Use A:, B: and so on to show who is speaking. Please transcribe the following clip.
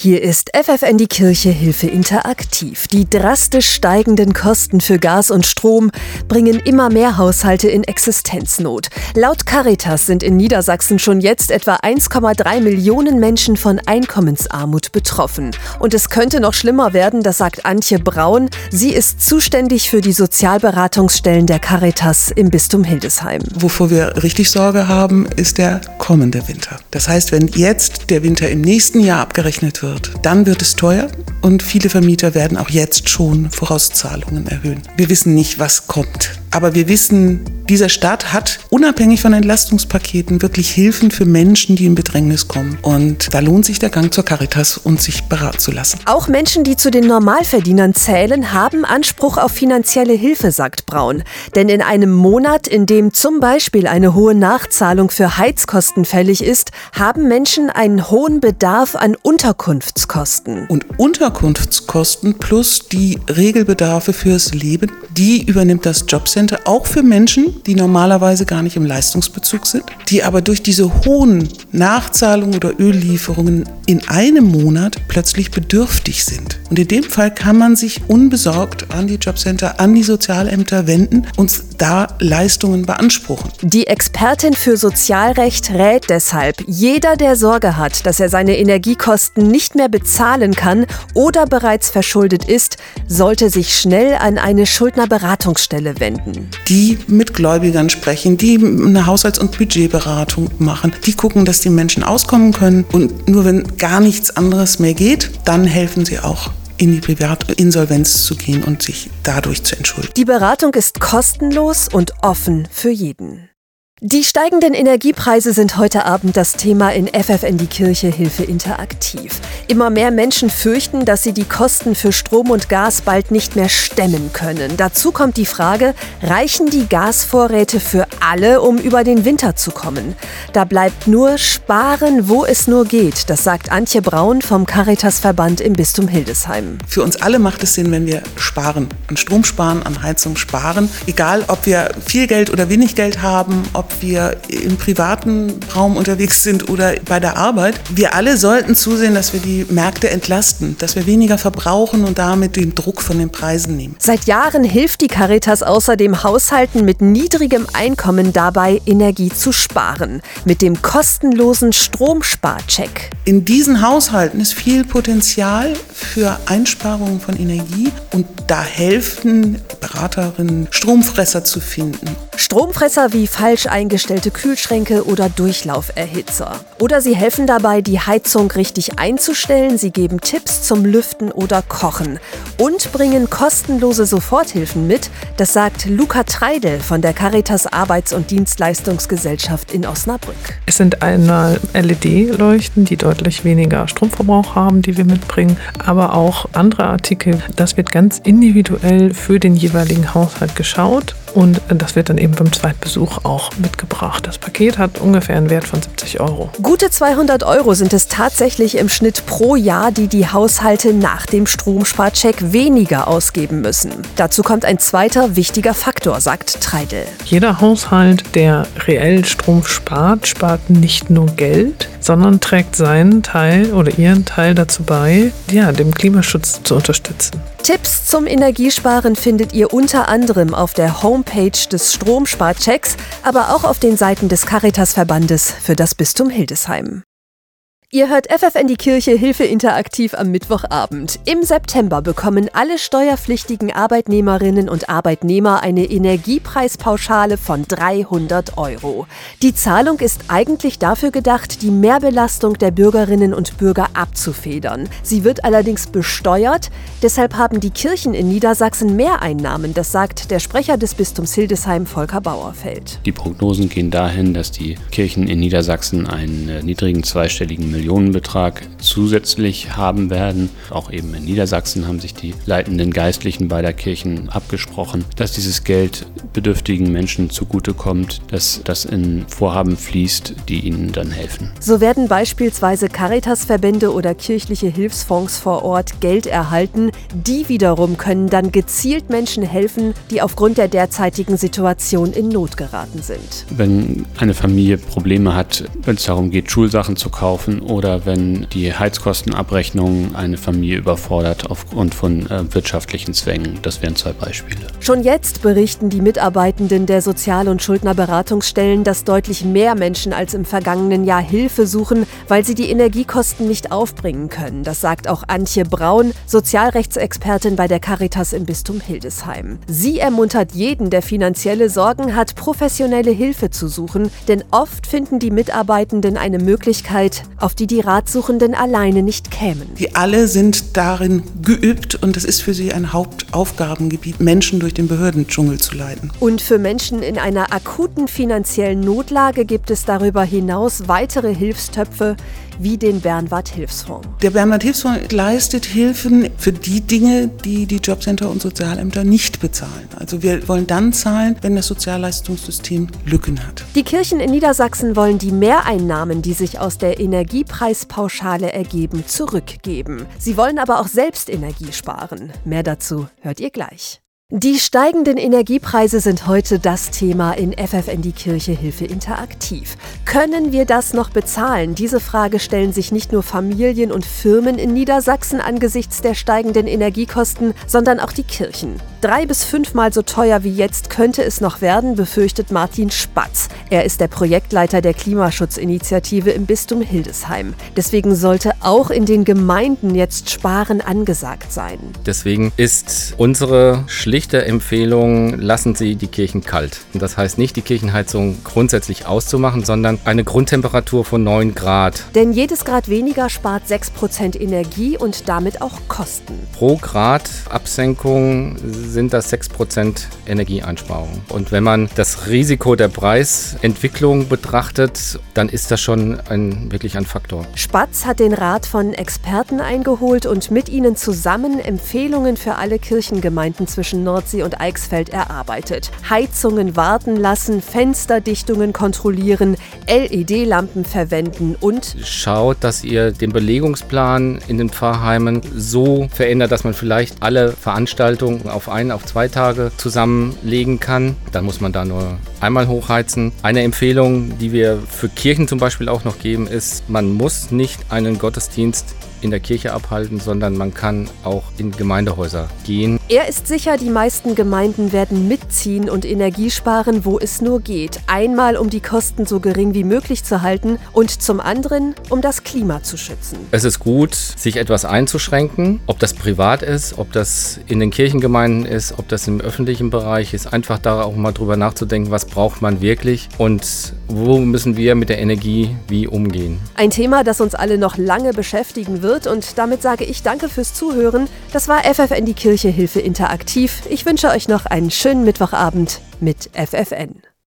A: Hier ist FFN die Kirche Hilfe interaktiv. Die drastisch steigenden Kosten für Gas und Strom bringen immer mehr Haushalte in Existenznot. Laut Caritas sind in Niedersachsen schon jetzt etwa 1,3 Millionen Menschen von Einkommensarmut betroffen. Und es könnte noch schlimmer werden, das sagt Antje Braun. Sie ist zuständig für die Sozialberatungsstellen der Caritas im Bistum Hildesheim.
B: Wovor wir richtig Sorge haben, ist der kommende Winter. Das heißt, wenn jetzt der Winter im nächsten Jahr abgerechnet wird, wird, dann wird es teuer und viele Vermieter werden auch jetzt schon Vorauszahlungen erhöhen. Wir wissen nicht, was kommt. Aber wir wissen, dieser Staat hat unabhängig von Entlastungspaketen wirklich Hilfen für Menschen, die in Bedrängnis kommen. Und da lohnt sich der Gang zur Caritas und sich beraten zu lassen.
A: Auch Menschen, die zu den Normalverdienern zählen, haben Anspruch auf finanzielle Hilfe, sagt Braun. Denn in einem Monat, in dem zum Beispiel eine hohe Nachzahlung für Heizkosten fällig ist, haben Menschen einen hohen Bedarf an Unterkunftskosten.
B: Und Unterkunftskosten plus die Regelbedarfe fürs Leben, die übernimmt das Jobcenter Center auch für Menschen, die normalerweise gar nicht im Leistungsbezug sind, die aber durch diese hohen Nachzahlungen oder Öllieferungen in einem Monat plötzlich bedürftig sind. Und in dem Fall kann man sich unbesorgt an die Jobcenter, an die Sozialämter wenden und da Leistungen beanspruchen.
A: Die Expertin für Sozialrecht rät deshalb, jeder, der Sorge hat, dass er seine Energiekosten nicht mehr bezahlen kann oder bereits verschuldet ist, sollte sich schnell an eine Schuldnerberatungsstelle wenden.
B: Die mit Gläubigern sprechen, die eine Haushalts- und Budgetberatung machen, die gucken, dass die Menschen auskommen können. Und nur wenn gar nichts anderes mehr geht, dann helfen sie auch in die Privatinsolvenz zu gehen und sich dadurch zu entschuldigen.
A: Die Beratung ist kostenlos und offen für jeden. Die steigenden Energiepreise sind heute Abend das Thema in FFN die Kirche Hilfe interaktiv. Immer mehr Menschen fürchten, dass sie die Kosten für Strom und Gas bald nicht mehr stemmen können. Dazu kommt die Frage, reichen die Gasvorräte für alle, um über den Winter zu kommen? Da bleibt nur sparen, wo es nur geht. Das sagt Antje Braun vom Caritas-Verband im Bistum Hildesheim.
B: Für uns alle macht es Sinn, wenn wir sparen. An Strom sparen, an Heizung sparen. Egal, ob wir viel Geld oder wenig Geld haben, ob ob wir im privaten Raum unterwegs sind oder bei der Arbeit. Wir alle sollten zusehen, dass wir die Märkte entlasten, dass wir weniger verbrauchen und damit den Druck von den Preisen nehmen.
A: Seit Jahren hilft die Caritas außerdem Haushalten mit niedrigem Einkommen dabei, Energie zu sparen. Mit dem kostenlosen Stromsparcheck.
B: In diesen Haushalten ist viel Potenzial für Einsparungen von Energie und da helfen Beraterinnen, Stromfresser zu finden.
A: Stromfresser wie falsch eingestellte Kühlschränke oder Durchlauferhitzer. Oder sie helfen dabei, die Heizung richtig einzustellen, sie geben Tipps zum Lüften oder Kochen und bringen kostenlose Soforthilfen mit, das sagt Luca Treidel von der Caritas Arbeits- und Dienstleistungsgesellschaft in Osnabrück.
C: Es sind einmal LED-Leuchten, die deutlich weniger Stromverbrauch haben, die wir mitbringen, aber auch andere Artikel. Das wird ganz individuell für den jeweiligen Haushalt geschaut und das wird dann eben beim Zweitbesuch auch mitgebracht. Das Paket hat ungefähr einen Wert von 70 Euro.
A: Gute 200 Euro sind es tatsächlich im Schnitt pro Jahr, die die Haushalte nach dem Stromsparcheck weniger ausgeben müssen. Dazu kommt ein zweiter wichtiger Faktor, sagt Treidel.
C: Jeder Haushalt, der reell Strom spart, spart nicht nur Geld, sondern trägt seinen Teil oder ihren Teil dazu bei, ja, dem Klimaschutz zu unterstützen.
A: Tipps zum Energiesparen findet ihr unter anderem auf der Homepage des Stromsparchecks, aber auch auf den Seiten des Caritas-Verbandes für das Bistum Hildesheim. Ihr hört FFN die Kirche Hilfe interaktiv am Mittwochabend. Im September bekommen alle steuerpflichtigen Arbeitnehmerinnen und Arbeitnehmer eine Energiepreispauschale von 300 Euro. Die Zahlung ist eigentlich dafür gedacht, die Mehrbelastung der Bürgerinnen und Bürger abzufedern. Sie wird allerdings besteuert, deshalb haben die Kirchen in Niedersachsen Mehreinnahmen, das sagt der Sprecher des Bistums Hildesheim Volker Bauerfeld.
D: Die Prognosen gehen dahin, dass die Kirchen in Niedersachsen einen äh, niedrigen zweistelligen Millionenbetrag zusätzlich haben werden. Auch eben in Niedersachsen haben sich die leitenden Geistlichen beider Kirchen abgesprochen, dass dieses Geld bedürftigen Menschen zugutekommt, dass das in Vorhaben fließt, die ihnen dann helfen.
A: So werden beispielsweise Caritas-Verbände oder kirchliche Hilfsfonds vor Ort Geld erhalten. Die wiederum können dann gezielt Menschen helfen, die aufgrund der derzeitigen Situation in Not geraten sind.
D: Wenn eine Familie Probleme hat, wenn es darum geht, Schulsachen zu kaufen oder wenn die Heizkostenabrechnung eine Familie überfordert aufgrund von äh, wirtschaftlichen Zwängen. Das wären zwei Beispiele.
A: Schon jetzt berichten die Mitarbeitenden der Sozial- und Schuldnerberatungsstellen, dass deutlich mehr Menschen als im vergangenen Jahr Hilfe suchen, weil sie die Energiekosten nicht aufbringen können. Das sagt auch Antje Braun, Sozialrechtsexpertin bei der Caritas im Bistum Hildesheim. Sie ermuntert jeden, der finanzielle Sorgen hat, professionelle Hilfe zu suchen, denn oft finden die Mitarbeitenden eine Möglichkeit, auf die die Ratsuchenden alleine nicht kämen.
B: Die alle sind darin geübt und es ist für sie ein Hauptaufgabengebiet, Menschen durch den Behördendschungel zu leiten.
A: Und für Menschen in einer akuten finanziellen Notlage gibt es darüber hinaus weitere Hilfstöpfe, wie den Bernward Hilfsfonds.
B: Der Bernward Hilfsfonds leistet Hilfen für die Dinge, die die Jobcenter und Sozialämter nicht bezahlen. Also wir wollen dann zahlen, wenn das Sozialleistungssystem Lücken hat.
A: Die Kirchen in Niedersachsen wollen die Mehreinnahmen, die sich aus der Energiepreispauschale ergeben, zurückgeben. Sie wollen aber auch selbst Energie sparen. Mehr dazu hört ihr gleich. Die steigenden Energiepreise sind heute das Thema in FFN die Kirche Hilfe interaktiv. Können wir das noch bezahlen? Diese Frage stellen sich nicht nur Familien und Firmen in Niedersachsen angesichts der steigenden Energiekosten, sondern auch die Kirchen. Drei bis fünfmal so teuer wie jetzt könnte es noch werden, befürchtet Martin Spatz. Er ist der Projektleiter der Klimaschutzinitiative im Bistum Hildesheim. Deswegen sollte auch in den Gemeinden jetzt Sparen angesagt sein.
E: Deswegen ist unsere schlichte Empfehlung, lassen Sie die Kirchen kalt. Das heißt nicht, die Kirchenheizung grundsätzlich auszumachen, sondern eine Grundtemperatur von 9 Grad.
A: Denn jedes Grad weniger spart 6% Energie und damit auch Kosten.
E: Pro Grad Absenkung sind das 6% Energieeinsparung. Und wenn man das Risiko der Preisentwicklung betrachtet, dann ist das schon ein, wirklich ein Faktor.
A: Spatz hat den Rat von Experten eingeholt und mit ihnen zusammen Empfehlungen für alle Kirchengemeinden zwischen Nordsee und Eichsfeld erarbeitet. Heizungen warten lassen, Fensterdichtungen kontrollieren, LED-Lampen verwenden und
E: schaut, dass ihr den Belegungsplan in den Pfarrheimen so verändert, dass man vielleicht alle Veranstaltungen auf ein, auf zwei Tage zusammenlegen kann. Dann muss man da nur einmal hochheizen. Eine Empfehlung, die wir für Kirchen zum Beispiel auch noch geben, ist, man muss nicht einen Gottesdienst in der Kirche abhalten, sondern man kann auch in Gemeindehäuser gehen.
A: Er ist sicher, die meisten Gemeinden werden mitziehen und Energie sparen, wo es nur geht. Einmal, um die Kosten so gering wie möglich zu halten und zum anderen, um das Klima zu schützen.
E: Es ist gut, sich etwas einzuschränken, ob das privat ist, ob das in den Kirchengemeinden ist, ob das im öffentlichen Bereich ist. Einfach da auch mal drüber nachzudenken, was braucht man wirklich und wo müssen wir mit der Energie wie umgehen.
A: Ein Thema, das uns alle noch lange beschäftigen wird und damit sage ich danke fürs Zuhören. Das war FFN die Kirche Hilfe interaktiv. Ich wünsche euch noch einen schönen Mittwochabend mit FFN.